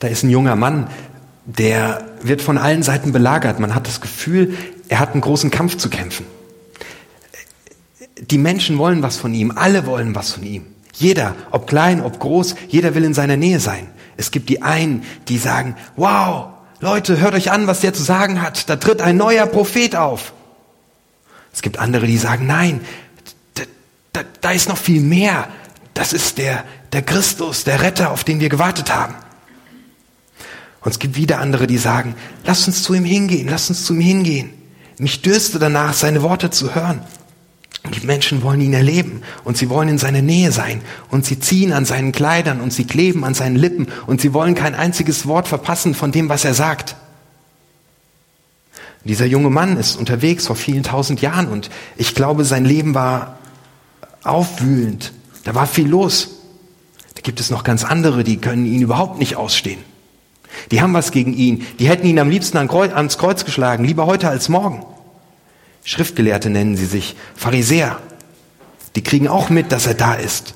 Da ist ein junger Mann, der wird von allen Seiten belagert. Man hat das Gefühl, er hat einen großen Kampf zu kämpfen. Die Menschen wollen was von ihm, alle wollen was von ihm. Jeder, ob klein, ob groß, jeder will in seiner Nähe sein. Es gibt die einen, die sagen, wow, Leute, hört euch an, was der zu sagen hat. Da tritt ein neuer Prophet auf. Es gibt andere, die sagen, nein, da, da, da ist noch viel mehr. Das ist der, der Christus, der Retter, auf den wir gewartet haben. Und es gibt wieder andere, die sagen, lass uns zu ihm hingehen, lass uns zu ihm hingehen. Mich dürste danach, seine Worte zu hören. Und die Menschen wollen ihn erleben und sie wollen in seiner Nähe sein und sie ziehen an seinen Kleidern und sie kleben an seinen Lippen und sie wollen kein einziges Wort verpassen von dem, was er sagt. Dieser junge Mann ist unterwegs vor vielen tausend Jahren und ich glaube, sein Leben war aufwühlend. Da war viel los. Da gibt es noch ganz andere, die können ihn überhaupt nicht ausstehen. Die haben was gegen ihn. Die hätten ihn am liebsten ans Kreuz geschlagen, lieber heute als morgen. Schriftgelehrte nennen sie sich, Pharisäer. Die kriegen auch mit, dass er da ist.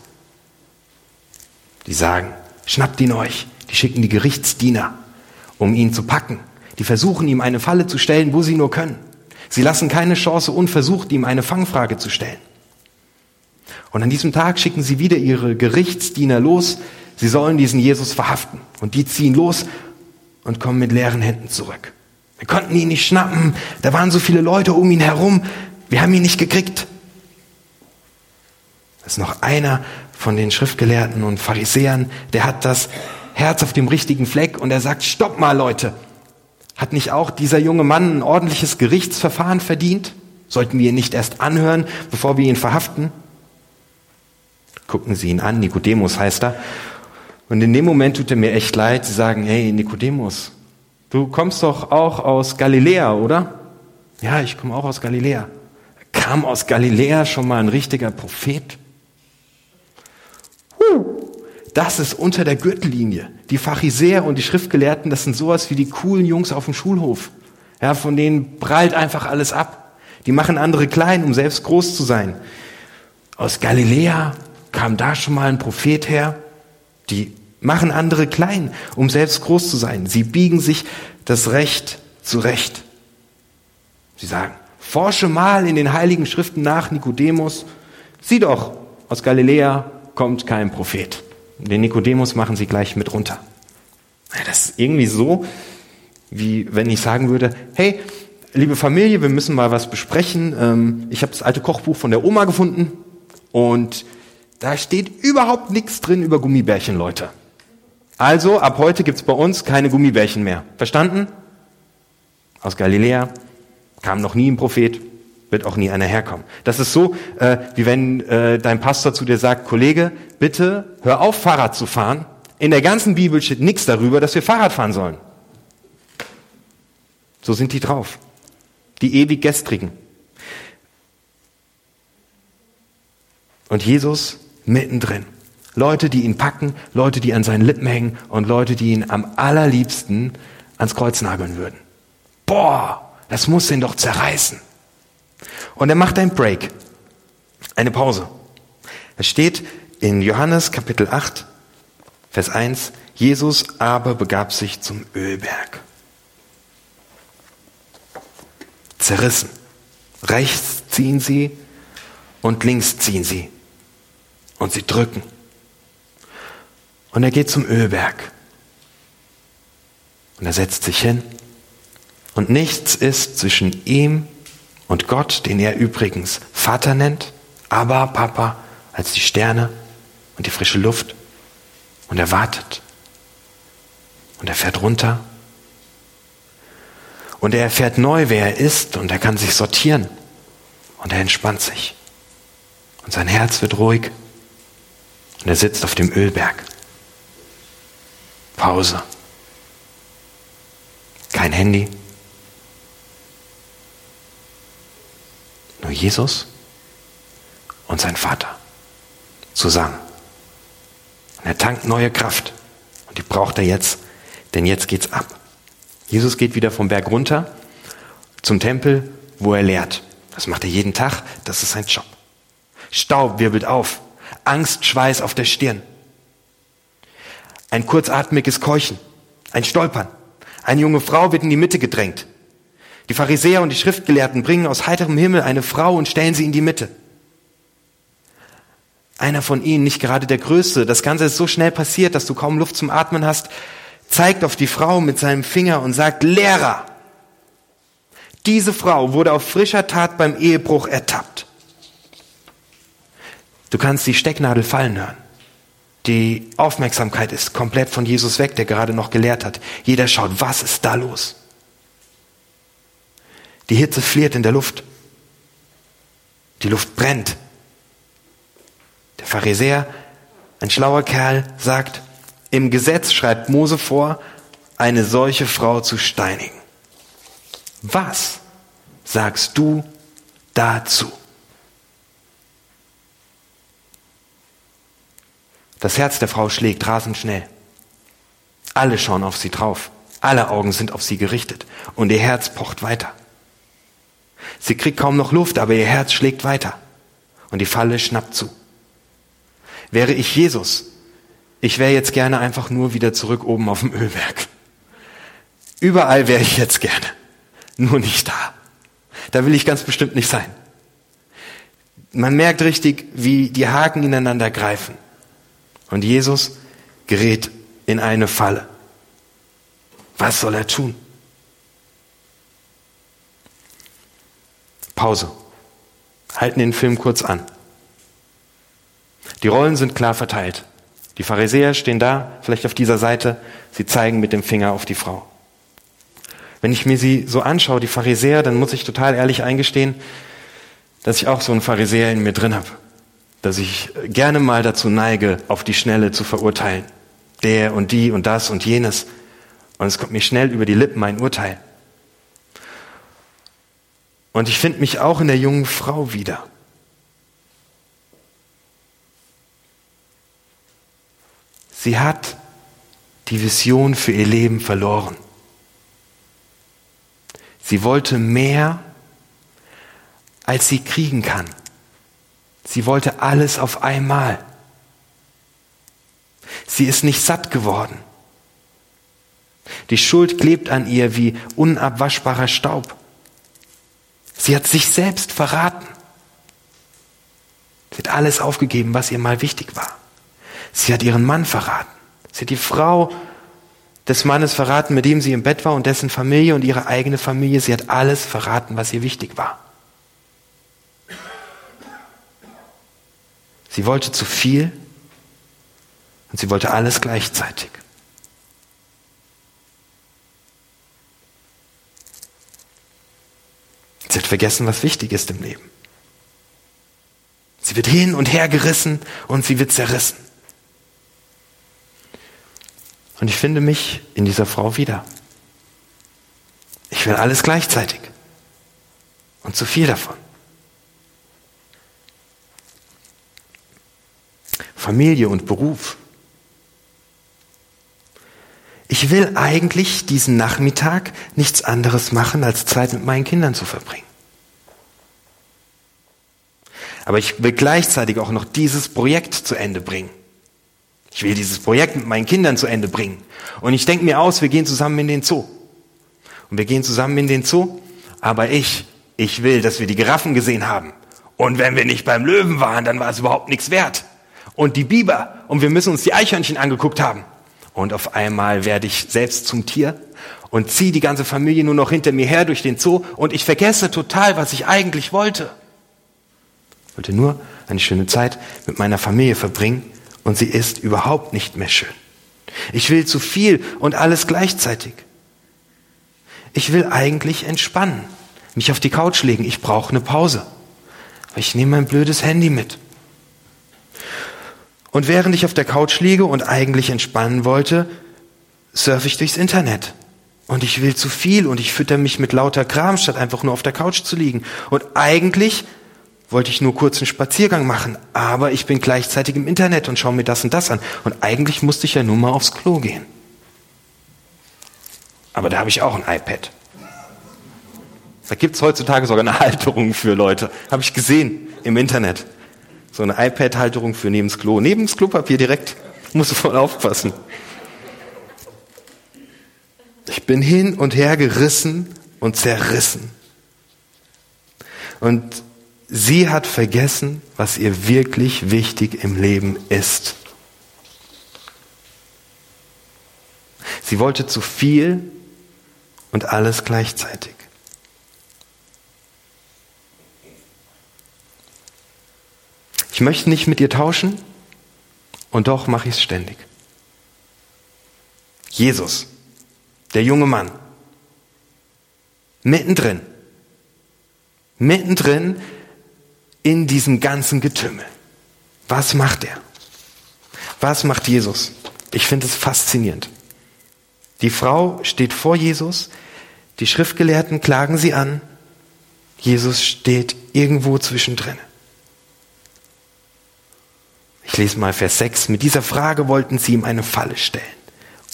Die sagen, schnappt ihn euch. Die schicken die Gerichtsdiener, um ihn zu packen. Die versuchen ihm eine Falle zu stellen, wo sie nur können. Sie lassen keine Chance unversucht, ihm eine Fangfrage zu stellen. Und an diesem Tag schicken sie wieder ihre Gerichtsdiener los. Sie sollen diesen Jesus verhaften. Und die ziehen los und kommen mit leeren Händen zurück. Wir konnten ihn nicht schnappen. Da waren so viele Leute um ihn herum. Wir haben ihn nicht gekriegt. Das ist noch einer von den Schriftgelehrten und Pharisäern, der hat das Herz auf dem richtigen Fleck und er sagt, stopp mal Leute. Hat nicht auch dieser junge Mann ein ordentliches Gerichtsverfahren verdient? Sollten wir ihn nicht erst anhören, bevor wir ihn verhaften? Gucken Sie ihn an, Nikodemus heißt er. Und in dem Moment tut er mir echt leid. Sie sagen, hey Nikodemus, Du kommst doch auch aus Galiläa, oder? Ja, ich komme auch aus Galiläa. Kam aus Galiläa schon mal ein richtiger Prophet? Das ist unter der Gürtellinie. Die Pharisäer und die Schriftgelehrten, das sind sowas wie die coolen Jungs auf dem Schulhof. Ja, von denen prallt einfach alles ab. Die machen andere klein, um selbst groß zu sein. Aus Galiläa kam da schon mal ein Prophet her. Die machen andere klein, um selbst groß zu sein. Sie biegen sich das Recht zurecht. Sie sagen, forsche mal in den heiligen Schriften nach, Nikodemus. Sieh doch, aus Galiläa kommt kein Prophet. Den Nikodemus machen sie gleich mit runter. Das ist irgendwie so, wie wenn ich sagen würde, hey, liebe Familie, wir müssen mal was besprechen. Ähm, ich habe das alte Kochbuch von der Oma gefunden und da steht überhaupt nichts drin über Gummibärchen, Leute. Also, ab heute gibt's bei uns keine Gummibärchen mehr. Verstanden? Aus Galiläa kam noch nie ein Prophet, wird auch nie einer herkommen. Das ist so, äh, wie wenn äh, dein Pastor zu dir sagt, Kollege, bitte hör auf, Fahrrad zu fahren. In der ganzen Bibel steht nichts darüber, dass wir Fahrrad fahren sollen. So sind die drauf. Die ewig gestrigen. Und Jesus mittendrin. Leute, die ihn packen, Leute, die an seinen Lippen hängen und Leute, die ihn am allerliebsten ans Kreuz nageln würden. Boah, das muss ihn doch zerreißen. Und er macht einen Break, eine Pause. Es steht in Johannes Kapitel 8, Vers 1, Jesus aber begab sich zum Ölberg. Zerrissen. Rechts ziehen sie und links ziehen sie. Und sie drücken. Und er geht zum Ölberg. Und er setzt sich hin. Und nichts ist zwischen ihm und Gott, den er übrigens Vater nennt, aber Papa als die Sterne und die frische Luft. Und er wartet. Und er fährt runter. Und er erfährt neu, wer er ist. Und er kann sich sortieren. Und er entspannt sich. Und sein Herz wird ruhig. Und er sitzt auf dem Ölberg. Pause. Kein Handy. Nur Jesus und sein Vater zusammen. Und er tankt neue Kraft. Und die braucht er jetzt, denn jetzt geht's ab. Jesus geht wieder vom Berg runter zum Tempel, wo er lehrt. Das macht er jeden Tag, das ist sein Job. Staub wirbelt auf, Angst, Schweiß auf der Stirn. Ein kurzatmiges Keuchen. Ein Stolpern. Eine junge Frau wird in die Mitte gedrängt. Die Pharisäer und die Schriftgelehrten bringen aus heiterem Himmel eine Frau und stellen sie in die Mitte. Einer von ihnen, nicht gerade der Größte, das Ganze ist so schnell passiert, dass du kaum Luft zum Atmen hast, zeigt auf die Frau mit seinem Finger und sagt, Lehrer, diese Frau wurde auf frischer Tat beim Ehebruch ertappt. Du kannst die Stecknadel fallen hören. Die Aufmerksamkeit ist komplett von Jesus weg, der gerade noch gelehrt hat. Jeder schaut, was ist da los? Die Hitze fliert in der Luft. Die Luft brennt. Der Pharisäer, ein schlauer Kerl, sagt, im Gesetz schreibt Mose vor, eine solche Frau zu steinigen. Was sagst du dazu? Das Herz der Frau schlägt rasend schnell. Alle schauen auf sie drauf. Alle Augen sind auf sie gerichtet. Und ihr Herz pocht weiter. Sie kriegt kaum noch Luft, aber ihr Herz schlägt weiter. Und die Falle schnappt zu. Wäre ich Jesus, ich wäre jetzt gerne einfach nur wieder zurück oben auf dem Ölberg. Überall wäre ich jetzt gerne. Nur nicht da. Da will ich ganz bestimmt nicht sein. Man merkt richtig, wie die Haken ineinander greifen. Und Jesus gerät in eine Falle. Was soll er tun? Pause. Halten den Film kurz an. Die Rollen sind klar verteilt. Die Pharisäer stehen da, vielleicht auf dieser Seite, sie zeigen mit dem Finger auf die Frau. Wenn ich mir sie so anschaue, die Pharisäer, dann muss ich total ehrlich eingestehen, dass ich auch so einen Pharisäer in mir drin habe dass ich gerne mal dazu neige, auf die Schnelle zu verurteilen. Der und die und das und jenes. Und es kommt mir schnell über die Lippen ein Urteil. Und ich finde mich auch in der jungen Frau wieder. Sie hat die Vision für ihr Leben verloren. Sie wollte mehr, als sie kriegen kann. Sie wollte alles auf einmal. Sie ist nicht satt geworden. Die Schuld klebt an ihr wie unabwaschbarer Staub. Sie hat sich selbst verraten. Sie hat alles aufgegeben, was ihr mal wichtig war. Sie hat ihren Mann verraten. Sie hat die Frau des Mannes verraten, mit dem sie im Bett war und dessen Familie und ihre eigene Familie. Sie hat alles verraten, was ihr wichtig war. Sie wollte zu viel und sie wollte alles gleichzeitig. Sie hat vergessen, was wichtig ist im Leben. Sie wird hin und her gerissen und sie wird zerrissen. Und ich finde mich in dieser Frau wieder. Ich will alles gleichzeitig und zu viel davon. Familie und Beruf. Ich will eigentlich diesen Nachmittag nichts anderes machen, als Zeit mit meinen Kindern zu verbringen. Aber ich will gleichzeitig auch noch dieses Projekt zu Ende bringen. Ich will dieses Projekt mit meinen Kindern zu Ende bringen. Und ich denke mir aus, wir gehen zusammen in den Zoo. Und wir gehen zusammen in den Zoo, aber ich, ich will, dass wir die Giraffen gesehen haben. Und wenn wir nicht beim Löwen waren, dann war es überhaupt nichts wert und die Biber und wir müssen uns die Eichhörnchen angeguckt haben. Und auf einmal werde ich selbst zum Tier und ziehe die ganze Familie nur noch hinter mir her durch den Zoo und ich vergesse total, was ich eigentlich wollte. Ich wollte nur eine schöne Zeit mit meiner Familie verbringen und sie ist überhaupt nicht mehr schön. Ich will zu viel und alles gleichzeitig. Ich will eigentlich entspannen, mich auf die Couch legen. Ich brauche eine Pause. Aber ich nehme mein blödes Handy mit. Und während ich auf der Couch liege und eigentlich entspannen wollte, surfe ich durchs Internet. Und ich will zu viel und ich fütter mich mit lauter Kram, statt einfach nur auf der Couch zu liegen. Und eigentlich wollte ich nur kurz einen Spaziergang machen, aber ich bin gleichzeitig im Internet und schaue mir das und das an. Und eigentlich musste ich ja nur mal aufs Klo gehen. Aber da habe ich auch ein iPad. Da gibt's heutzutage sogar eine Halterung für Leute. Habe ich gesehen im Internet. So eine iPad-Halterung für neben's Klo. Neben's Klopapier direkt. Musst du voll aufpassen. Ich bin hin und her gerissen und zerrissen. Und sie hat vergessen, was ihr wirklich wichtig im Leben ist. Sie wollte zu viel und alles gleichzeitig. Ich möchte nicht mit ihr tauschen und doch mache ich es ständig. Jesus, der junge Mann, mittendrin, mittendrin in diesem ganzen Getümmel. Was macht er? Was macht Jesus? Ich finde es faszinierend. Die Frau steht vor Jesus, die Schriftgelehrten klagen sie an, Jesus steht irgendwo zwischendrin. Ich lese mal Vers 6. Mit dieser Frage wollten sie ihm eine Falle stellen,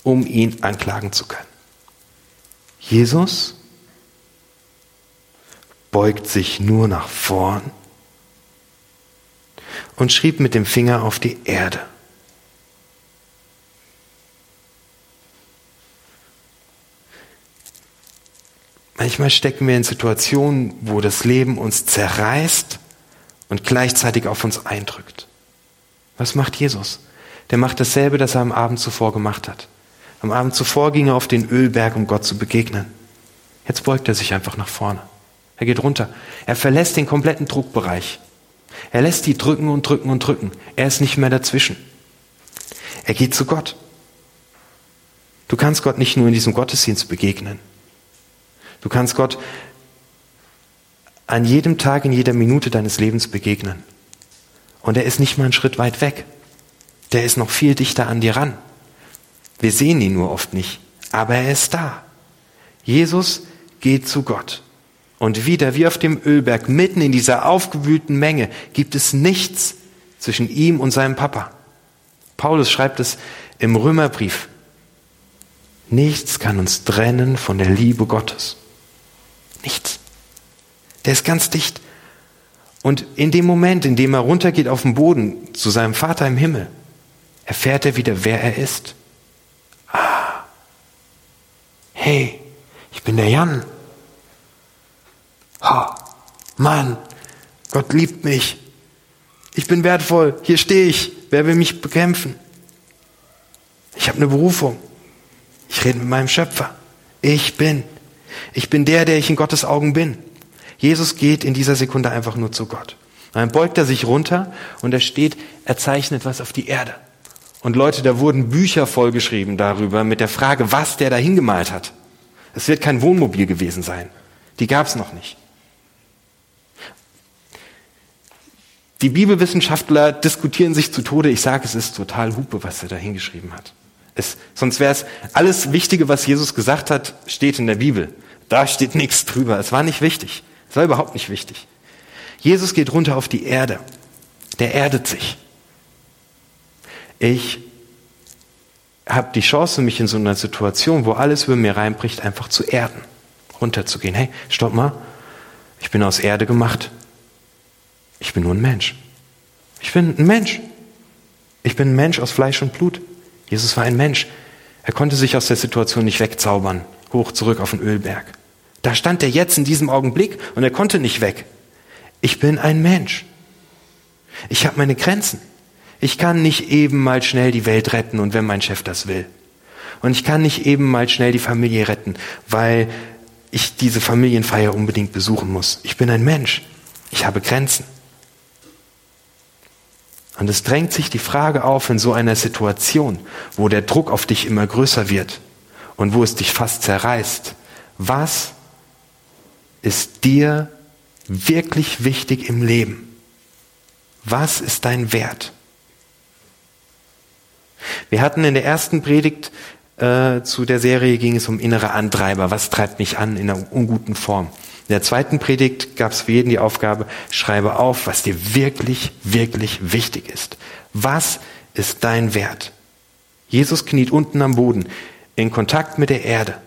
um ihn anklagen zu können. Jesus beugt sich nur nach vorn und schrieb mit dem Finger auf die Erde. Manchmal stecken wir in Situationen, wo das Leben uns zerreißt und gleichzeitig auf uns eindrückt. Was macht Jesus? Der macht dasselbe, das er am Abend zuvor gemacht hat. Am Abend zuvor ging er auf den Ölberg, um Gott zu begegnen. Jetzt beugt er sich einfach nach vorne. Er geht runter. Er verlässt den kompletten Druckbereich. Er lässt die drücken und drücken und drücken. Er ist nicht mehr dazwischen. Er geht zu Gott. Du kannst Gott nicht nur in diesem Gottesdienst begegnen. Du kannst Gott an jedem Tag, in jeder Minute deines Lebens begegnen. Und er ist nicht mal einen Schritt weit weg. Der ist noch viel dichter an dir ran. Wir sehen ihn nur oft nicht, aber er ist da. Jesus geht zu Gott. Und wieder, wie auf dem Ölberg, mitten in dieser aufgewühlten Menge, gibt es nichts zwischen ihm und seinem Papa. Paulus schreibt es im Römerbrief. Nichts kann uns trennen von der Liebe Gottes. Nichts. Der ist ganz dicht. Und in dem Moment, in dem er runtergeht auf den Boden zu seinem Vater im Himmel, erfährt er wieder, wer er ist. Ah, hey, ich bin der Jan. Ha, Mann, Gott liebt mich. Ich bin wertvoll. Hier stehe ich. Wer will mich bekämpfen? Ich habe eine Berufung. Ich rede mit meinem Schöpfer. Ich bin. Ich bin der, der ich in Gottes Augen bin. Jesus geht in dieser Sekunde einfach nur zu Gott. Dann beugt er sich runter und er steht, er zeichnet was auf die Erde. Und Leute, da wurden Bücher vollgeschrieben darüber mit der Frage, was der da hingemalt hat. Es wird kein Wohnmobil gewesen sein. Die gab es noch nicht. Die Bibelwissenschaftler diskutieren sich zu Tode. Ich sage, es ist total Hupe, was er da hingeschrieben hat. Es, sonst wäre es alles Wichtige, was Jesus gesagt hat, steht in der Bibel. Da steht nichts drüber. Es war nicht wichtig. Das war überhaupt nicht wichtig. Jesus geht runter auf die Erde. Der erdet sich. Ich habe die Chance, mich in so einer Situation, wo alles über mir reinbricht, einfach zu erden. Runterzugehen. Hey, stopp mal. Ich bin aus Erde gemacht. Ich bin nur ein Mensch. Ich bin ein Mensch. Ich bin ein Mensch aus Fleisch und Blut. Jesus war ein Mensch. Er konnte sich aus der Situation nicht wegzaubern. Hoch zurück auf den Ölberg. Da stand er jetzt in diesem Augenblick und er konnte nicht weg. Ich bin ein Mensch. Ich habe meine Grenzen. Ich kann nicht eben mal schnell die Welt retten und wenn mein Chef das will. Und ich kann nicht eben mal schnell die Familie retten, weil ich diese Familienfeier unbedingt besuchen muss. Ich bin ein Mensch. Ich habe Grenzen. Und es drängt sich die Frage auf in so einer Situation, wo der Druck auf dich immer größer wird und wo es dich fast zerreißt. Was ist dir wirklich wichtig im Leben? Was ist dein Wert? Wir hatten in der ersten Predigt äh, zu der Serie ging es um innere Antreiber. Was treibt mich an in einer unguten Form? In der zweiten Predigt gab es für jeden die Aufgabe, schreibe auf, was dir wirklich, wirklich wichtig ist. Was ist dein Wert? Jesus kniet unten am Boden, in Kontakt mit der Erde.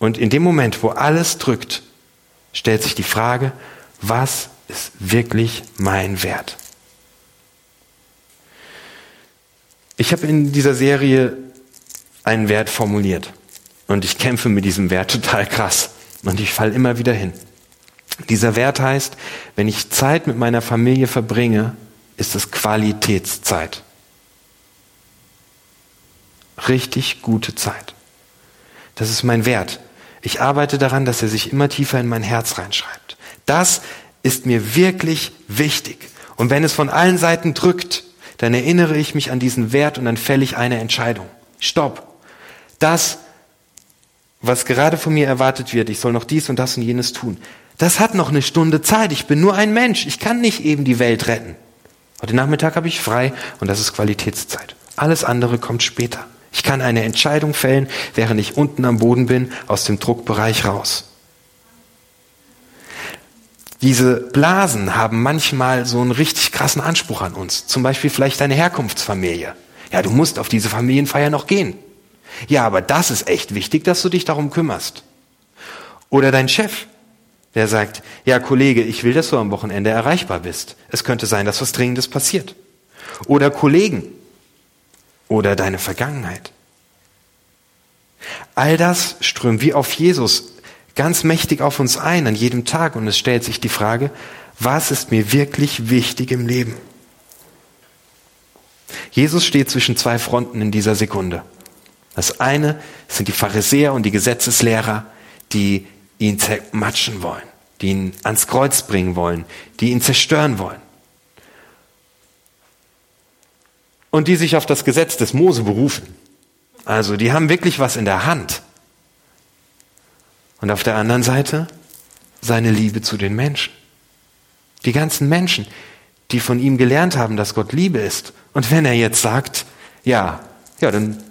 Und in dem Moment, wo alles drückt, stellt sich die Frage, was ist wirklich mein Wert? Ich habe in dieser Serie einen Wert formuliert. Und ich kämpfe mit diesem Wert total krass. Und ich falle immer wieder hin. Dieser Wert heißt, wenn ich Zeit mit meiner Familie verbringe, ist es Qualitätszeit. Richtig gute Zeit. Das ist mein Wert. Ich arbeite daran, dass er sich immer tiefer in mein Herz reinschreibt. Das ist mir wirklich wichtig. Und wenn es von allen Seiten drückt, dann erinnere ich mich an diesen Wert und dann fälle ich eine Entscheidung. Stopp. Das, was gerade von mir erwartet wird, ich soll noch dies und das und jenes tun, das hat noch eine Stunde Zeit. Ich bin nur ein Mensch. Ich kann nicht eben die Welt retten. Heute Nachmittag habe ich frei und das ist Qualitätszeit. Alles andere kommt später. Ich kann eine Entscheidung fällen, während ich unten am Boden bin, aus dem Druckbereich raus. Diese Blasen haben manchmal so einen richtig krassen Anspruch an uns. Zum Beispiel vielleicht deine Herkunftsfamilie. Ja, du musst auf diese Familienfeier noch gehen. Ja, aber das ist echt wichtig, dass du dich darum kümmerst. Oder dein Chef, der sagt, ja Kollege, ich will, dass du am Wochenende erreichbar bist. Es könnte sein, dass was Dringendes passiert. Oder Kollegen. Oder deine Vergangenheit. All das strömt wie auf Jesus ganz mächtig auf uns ein an jedem Tag und es stellt sich die Frage, was ist mir wirklich wichtig im Leben? Jesus steht zwischen zwei Fronten in dieser Sekunde. Das eine sind die Pharisäer und die Gesetzeslehrer, die ihn zermatschen wollen, die ihn ans Kreuz bringen wollen, die ihn zerstören wollen. Und die sich auf das Gesetz des Mose berufen. Also die haben wirklich was in der Hand. Und auf der anderen Seite seine Liebe zu den Menschen. Die ganzen Menschen, die von ihm gelernt haben, dass Gott Liebe ist. Und wenn er jetzt sagt, ja, ja, dann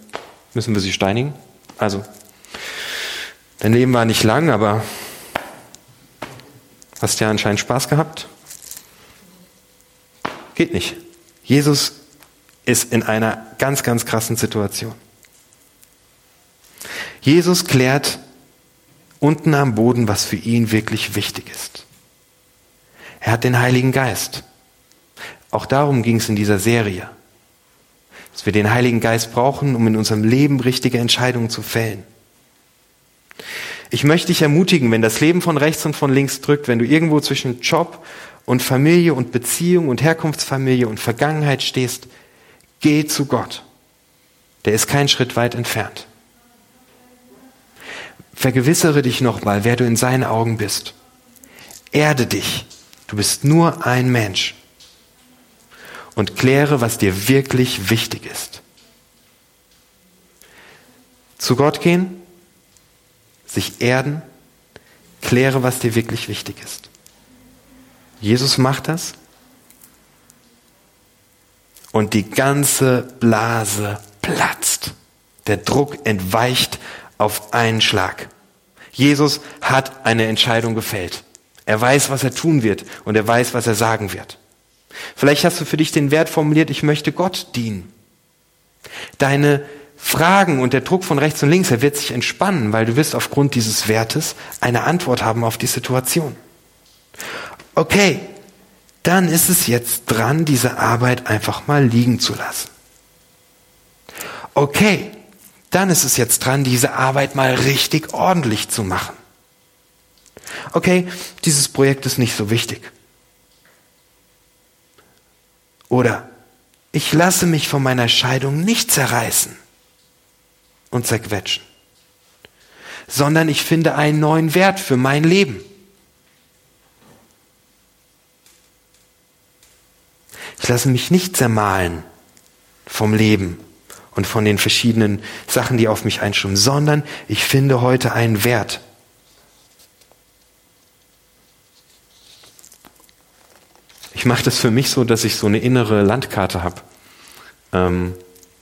müssen wir sie steinigen. Also Dein Leben war nicht lang, aber hast ja anscheinend Spaß gehabt? Geht nicht. Jesus ist in einer ganz, ganz krassen Situation. Jesus klärt unten am Boden, was für ihn wirklich wichtig ist. Er hat den Heiligen Geist. Auch darum ging es in dieser Serie. Dass wir den Heiligen Geist brauchen, um in unserem Leben richtige Entscheidungen zu fällen. Ich möchte dich ermutigen, wenn das Leben von rechts und von links drückt, wenn du irgendwo zwischen Job und Familie und Beziehung und Herkunftsfamilie und Vergangenheit stehst, geh zu Gott. Der ist kein Schritt weit entfernt. Vergewissere dich nochmal, wer du in seinen Augen bist. Erde dich. Du bist nur ein Mensch. Und kläre, was dir wirklich wichtig ist. Zu Gott gehen, sich erden, kläre, was dir wirklich wichtig ist. Jesus macht das und die ganze Blase platzt. Der Druck entweicht auf einen Schlag. Jesus hat eine Entscheidung gefällt. Er weiß, was er tun wird und er weiß, was er sagen wird. Vielleicht hast du für dich den Wert formuliert, ich möchte Gott dienen. Deine Fragen und der Druck von rechts und links, er wird sich entspannen, weil du wirst aufgrund dieses Wertes eine Antwort haben auf die Situation. Okay, dann ist es jetzt dran, diese Arbeit einfach mal liegen zu lassen. Okay, dann ist es jetzt dran, diese Arbeit mal richtig ordentlich zu machen. Okay, dieses Projekt ist nicht so wichtig. Oder ich lasse mich von meiner Scheidung nicht zerreißen und zerquetschen, sondern ich finde einen neuen Wert für mein Leben. Ich lasse mich nicht zermahlen vom Leben und von den verschiedenen Sachen, die auf mich einströmen, sondern ich finde heute einen Wert. Ich mache das für mich so, dass ich so eine innere Landkarte habe. Ähm,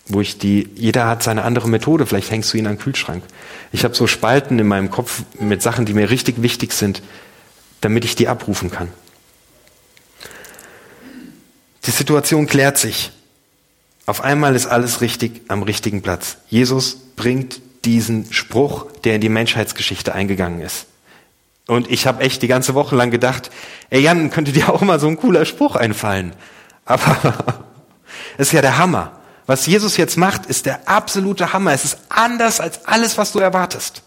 wo ich die, jeder hat seine andere Methode, vielleicht hängst du ihn an den Kühlschrank. Ich habe so Spalten in meinem Kopf mit Sachen, die mir richtig wichtig sind, damit ich die abrufen kann. Die Situation klärt sich. Auf einmal ist alles richtig am richtigen Platz. Jesus bringt diesen Spruch, der in die Menschheitsgeschichte eingegangen ist. Und ich habe echt die ganze Woche lang gedacht, ey Jan, könnte dir auch mal so ein cooler Spruch einfallen. Aber es ist ja der Hammer. Was Jesus jetzt macht, ist der absolute Hammer. Es ist anders als alles, was du erwartest.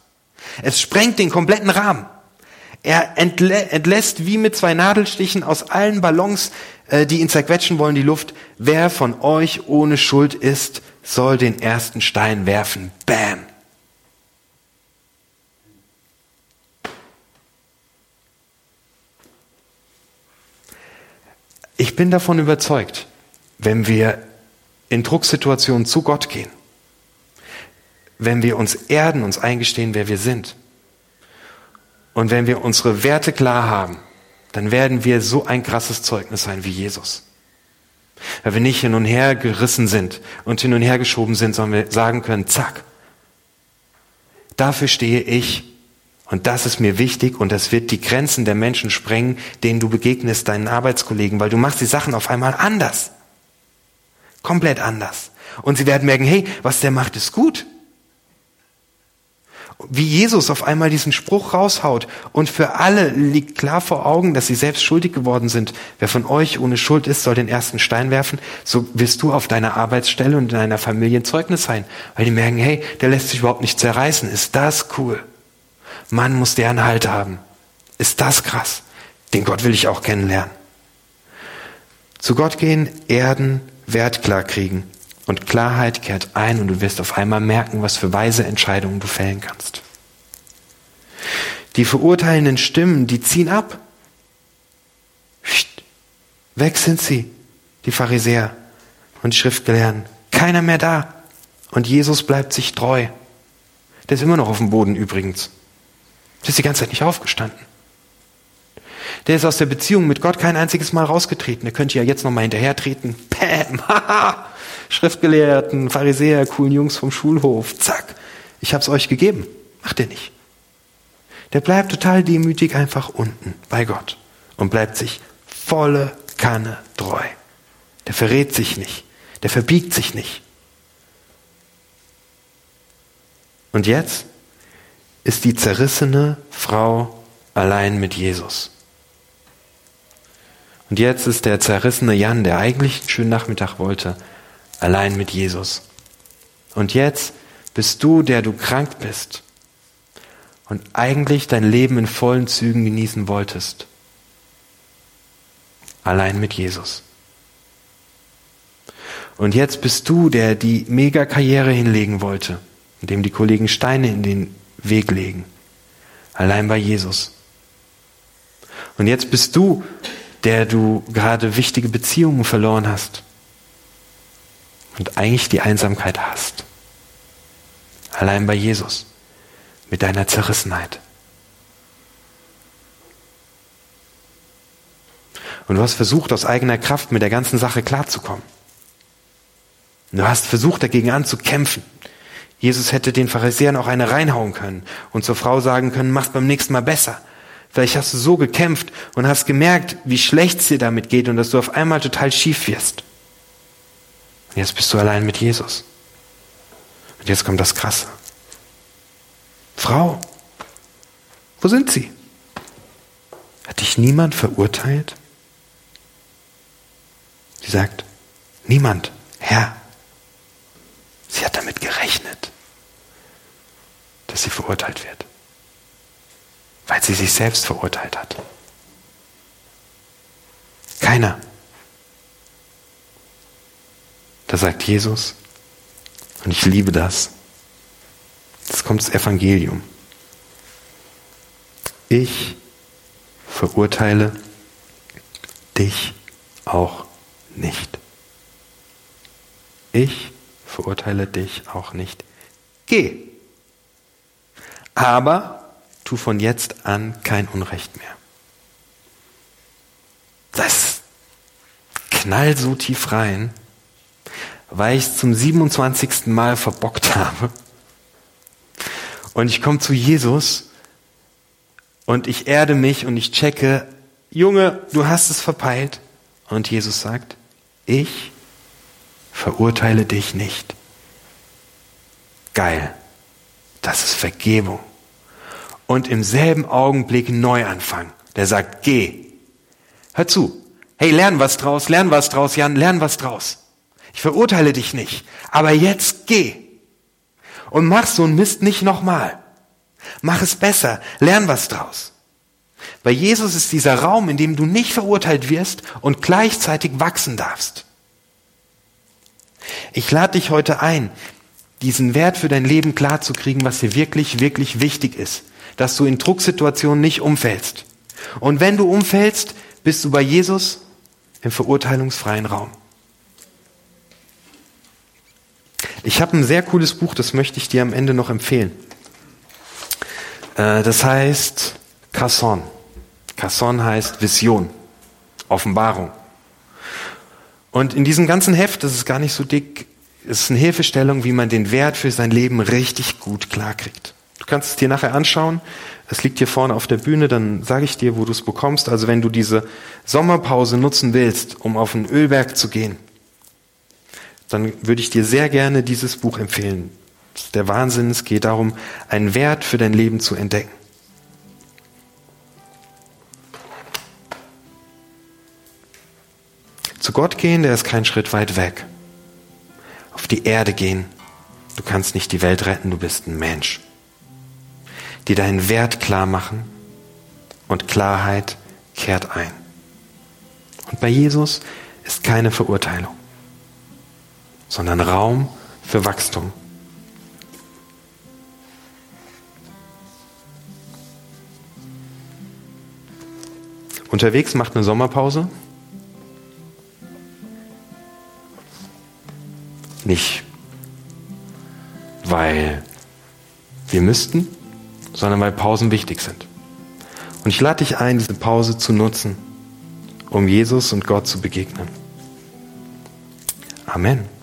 Es sprengt den kompletten Rahmen. Er entlä entlässt wie mit zwei Nadelstichen aus allen Ballons, äh, die ihn zerquetschen wollen, die Luft. Wer von euch ohne Schuld ist, soll den ersten Stein werfen. Bam. Ich bin davon überzeugt, wenn wir in Drucksituationen zu Gott gehen, wenn wir uns erden, uns eingestehen, wer wir sind, und wenn wir unsere Werte klar haben, dann werden wir so ein krasses Zeugnis sein wie Jesus. Weil wir nicht hin und her gerissen sind und hin und her geschoben sind, sondern wir sagen können, zack, dafür stehe ich und das ist mir wichtig und das wird die Grenzen der Menschen sprengen, denen du begegnest, deinen Arbeitskollegen, weil du machst die Sachen auf einmal anders. Komplett anders. Und sie werden merken, hey, was der macht, ist gut. Wie Jesus auf einmal diesen Spruch raushaut und für alle liegt klar vor Augen, dass sie selbst schuldig geworden sind. Wer von euch ohne Schuld ist, soll den ersten Stein werfen. So wirst du auf deiner Arbeitsstelle und in deiner Familie ein Zeugnis sein, weil die merken, hey, der lässt sich überhaupt nicht zerreißen. Ist das cool? Mann muss der einen Halt haben. Ist das krass? Den Gott will ich auch kennenlernen. Zu Gott gehen, erden, Wert klar kriegen. Und Klarheit kehrt ein und du wirst auf einmal merken, was für weise Entscheidungen du fällen kannst. Die verurteilenden Stimmen, die ziehen ab. Weg sind sie, die Pharisäer und Schriftgelehrten. Keiner mehr da. Und Jesus bleibt sich treu. Der ist immer noch auf dem Boden übrigens. Der ist die ganze Zeit nicht aufgestanden. Der ist aus der Beziehung mit Gott kein einziges Mal rausgetreten. Der könnte ja jetzt noch mal hinterher treten. Pam, haha. Schriftgelehrten, Pharisäer, coolen Jungs vom Schulhof. Zack. Ich hab's euch gegeben. Macht er nicht. Der bleibt total demütig einfach unten bei Gott und bleibt sich volle Kanne treu. Der verrät sich nicht. Der verbiegt sich nicht. Und jetzt ist die zerrissene Frau allein mit Jesus. Und jetzt ist der zerrissene Jan, der eigentlich einen schönen Nachmittag wollte, allein mit Jesus. Und jetzt bist du, der du krank bist und eigentlich dein Leben in vollen Zügen genießen wolltest, allein mit Jesus. Und jetzt bist du, der die Mega-Karriere hinlegen wollte, indem die Kollegen Steine in den Weg legen. Allein bei Jesus. Und jetzt bist du, der du gerade wichtige Beziehungen verloren hast und eigentlich die Einsamkeit hast. Allein bei Jesus. Mit deiner Zerrissenheit. Und du hast versucht, aus eigener Kraft mit der ganzen Sache klarzukommen. Du hast versucht, dagegen anzukämpfen. Jesus hätte den Pharisäern auch eine reinhauen können und zur Frau sagen können, mach's beim nächsten Mal besser. Vielleicht hast du so gekämpft und hast gemerkt, wie schlecht es dir damit geht und dass du auf einmal total schief wirst. Und jetzt bist du allein mit Jesus. Und jetzt kommt das Krasse. Frau, wo sind sie? Hat dich niemand verurteilt? Sie sagt, niemand, Herr. Sie hat damit gerechnet, dass sie verurteilt wird, weil sie sich selbst verurteilt hat. Keiner. Da sagt Jesus, und ich liebe das, jetzt kommt das Evangelium. Ich verurteile dich auch nicht. Ich verurteile dich auch nicht. Geh. Aber tu von jetzt an kein Unrecht mehr. Das knallt so tief rein, weil ich es zum 27. Mal verbockt habe. Und ich komme zu Jesus und ich erde mich und ich checke, Junge, du hast es verpeilt. Und Jesus sagt, ich verurteile dich nicht. Geil. Das ist Vergebung. Und im selben Augenblick Neuanfang. Der sagt, geh. Hör zu. Hey, lern was draus, lern was draus, Jan, lern was draus. Ich verurteile dich nicht. Aber jetzt geh. Und mach so einen Mist nicht nochmal. Mach es besser. Lern was draus. Bei Jesus ist dieser Raum, in dem du nicht verurteilt wirst und gleichzeitig wachsen darfst. Ich lade dich heute ein, diesen Wert für dein Leben klar zu kriegen, was dir wirklich, wirklich wichtig ist. Dass du in Drucksituationen nicht umfällst. Und wenn du umfällst, bist du bei Jesus im verurteilungsfreien Raum. Ich habe ein sehr cooles Buch, das möchte ich dir am Ende noch empfehlen. Äh, das heißt Casson. Casson heißt Vision, Offenbarung. Und in diesem ganzen Heft, das ist gar nicht so dick, ist eine Hilfestellung, wie man den Wert für sein Leben richtig gut klarkriegt. Du kannst es dir nachher anschauen. Es liegt hier vorne auf der Bühne, dann sage ich dir, wo du es bekommst. Also wenn du diese Sommerpause nutzen willst, um auf den Ölberg zu gehen, dann würde ich dir sehr gerne dieses Buch empfehlen. Der Wahnsinn, es geht darum, einen Wert für dein Leben zu entdecken. Zu Gott gehen, der ist kein Schritt weit weg. Auf die Erde gehen. Du kannst nicht die Welt retten, du bist ein Mensch. Die deinen Wert klar machen und Klarheit kehrt ein. Und bei Jesus ist keine Verurteilung, sondern Raum für Wachstum. Unterwegs macht eine Sommerpause Nicht, weil wir müssten, sondern weil Pausen wichtig sind. Und ich lade dich ein, diese Pause zu nutzen, um Jesus und Gott zu begegnen. Amen.